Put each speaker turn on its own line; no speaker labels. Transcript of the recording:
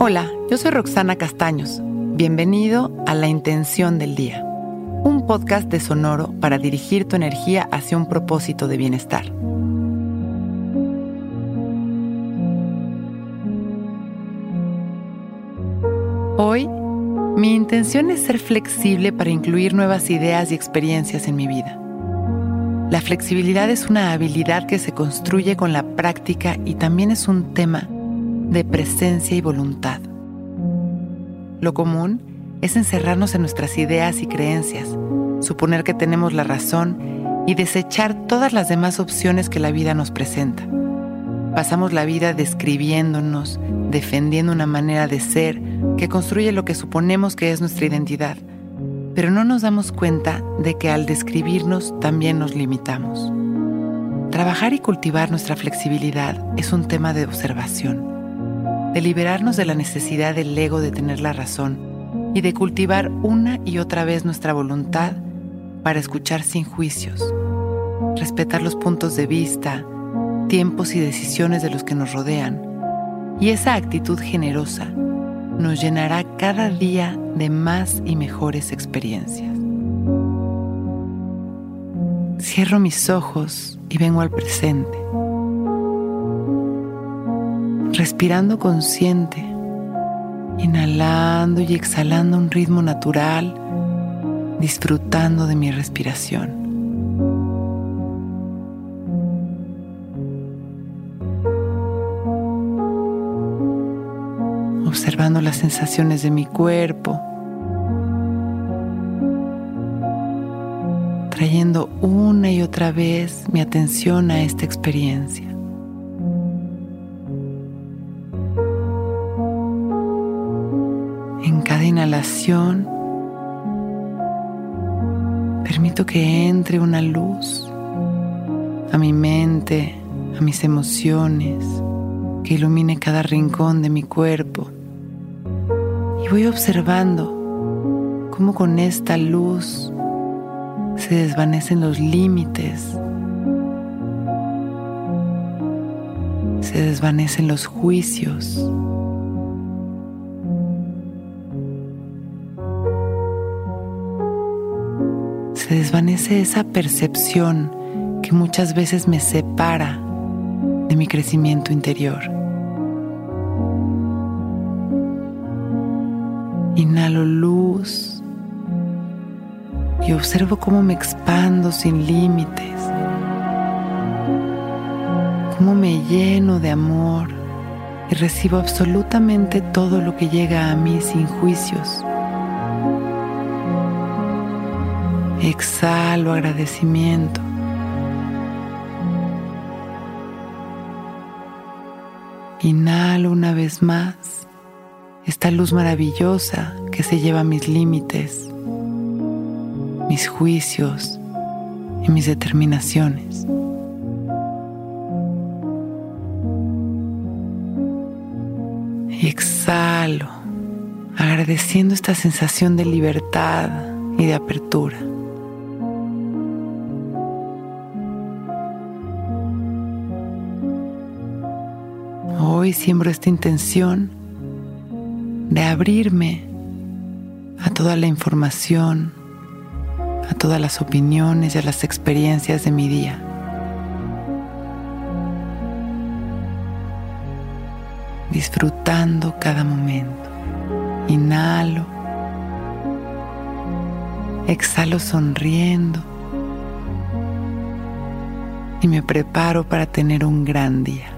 Hola, yo soy Roxana Castaños. Bienvenido a La Intención del Día, un podcast de Sonoro para dirigir tu energía hacia un propósito de bienestar. Hoy, mi intención es ser flexible para incluir nuevas ideas y experiencias en mi vida. La flexibilidad es una habilidad que se construye con la práctica y también es un tema de presencia y voluntad. Lo común es encerrarnos en nuestras ideas y creencias, suponer que tenemos la razón y desechar todas las demás opciones que la vida nos presenta. Pasamos la vida describiéndonos, defendiendo una manera de ser que construye lo que suponemos que es nuestra identidad, pero no nos damos cuenta de que al describirnos también nos limitamos. Trabajar y cultivar nuestra flexibilidad es un tema de observación de liberarnos de la necesidad del ego de tener la razón y de cultivar una y otra vez nuestra voluntad para escuchar sin juicios, respetar los puntos de vista, tiempos y decisiones de los que nos rodean. Y esa actitud generosa nos llenará cada día de más y mejores experiencias. Cierro mis ojos y vengo al presente respirando consciente, inhalando y exhalando un ritmo natural, disfrutando de mi respiración. Observando las sensaciones de mi cuerpo, trayendo una y otra vez mi atención a esta experiencia. Permito que entre una luz a mi mente, a mis emociones, que ilumine cada rincón de mi cuerpo. Y voy observando cómo con esta luz se desvanecen los límites, se desvanecen los juicios. Se desvanece esa percepción que muchas veces me separa de mi crecimiento interior. Inhalo luz y observo cómo me expando sin límites, cómo me lleno de amor y recibo absolutamente todo lo que llega a mí sin juicios. Exhalo agradecimiento. Inhalo una vez más esta luz maravillosa que se lleva mis límites, mis juicios y mis determinaciones. Exhalo, agradeciendo esta sensación de libertad y de apertura. Hoy siembro esta intención de abrirme a toda la información, a todas las opiniones y a las experiencias de mi día. Disfrutando cada momento. Inhalo. Exhalo sonriendo. Y me preparo para tener un gran día.